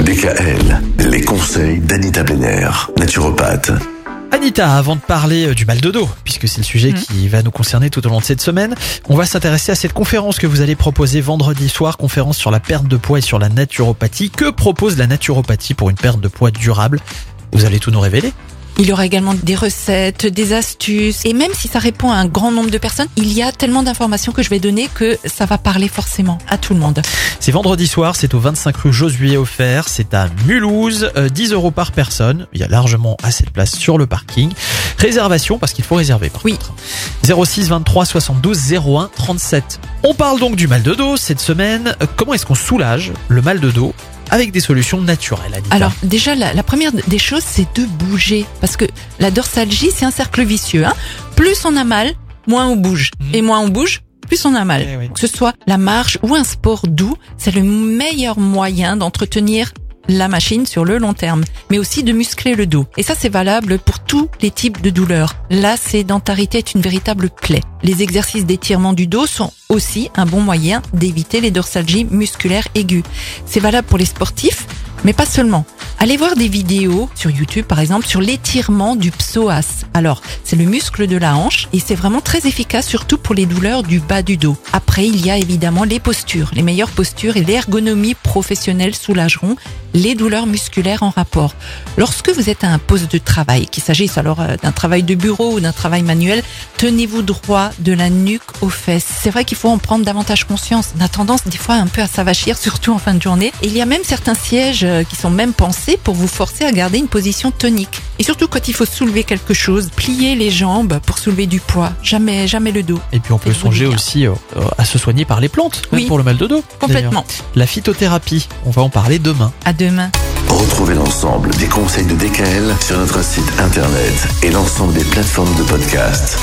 DKL, les conseils d'Anita Benner, naturopathe. Anita, avant de parler euh, du mal de dos, puisque c'est le sujet Mhm. qui va nous concerner tout au long de cette semaine, on va s'intéresser à cette conférence que vous allez proposer vendredi soir, conférence sur la perte de poids et sur la naturopathie. Que propose la naturopathie pour une perte de poids durable? Vous allez tout nous révéler Il y aura également des recettes, des astuces. Et même si ça répond à un grand nombre de personnes, il y a tellement d'informations que je vais donner que ça va parler forcément à tout le monde. C'est vendredi soir, c'est au 25 rue Josué Offert, c'est à Mulhouse, euh, 10 euros par personne. Il y a largement assez de place sur le parking. Réservation, parce qu'il faut réserver par Oui. contre. 06 23 72 01 37. On parle donc du mal de dos cette semaine. Euh, Comment est-ce qu'on soulage le mal de dos avec des solutions naturelles, Anita Alors déjà, la, la première des choses, c'est de bouger. Parce que la dorsalgie, c'est un cercle vicieux. Hein. Plus on a mal, moins on bouge. Mhm. Et moins on bouge, plus on a mal. Eh oui. Que ce soit la marche ou un sport doux, c'est le meilleur moyen d'entretenir la machine sur le long terme, mais aussi de muscler le dos. Et ça, c'est valable pour tous les types de douleurs. La sédentarité est une véritable plaie. Les exercices d'étirement du dos sont aussi un bon moyen d'éviter les dorsalgies musculaires aiguës. C'est valable pour les sportifs, mais pas seulement. Allez voir des vidéos sur YouTube, par exemple, sur l'étirement du psoas. Alors, c'est le muscle de la hanche et c'est vraiment très efficace, surtout pour les douleurs du bas du dos. Après, il y a évidemment les postures. Les meilleures postures et l'ergonomie professionnelle soulageront les douleurs musculaires en rapport. Lorsque vous êtes à un poste de travail, qu'il s'agisse alors euh, d'un travail de bureau ou d'un travail manuel, tenez-vous droit de la nuque aux fesses. C'est vrai qu'il faut en prendre davantage conscience. On a tendance des fois un peu à s'avachir, surtout en fin de journée. Et il y a même certains sièges euh, qui sont même pensés pour vous forcer à garder une position tonique. Et surtout quand il faut soulever quelque chose, plier les jambes pour soulever du poids. Jamais, jamais le dos. Et puis on peut songer aussi euh, euh, à se soigner par les plantes, Oui. pour le mal de dos. Complètement. La phytothérapie, on va en parler demain. À demain. Retrouvez l'ensemble des conseils de DKL sur notre site internet et l'ensemble des plateformes de podcast.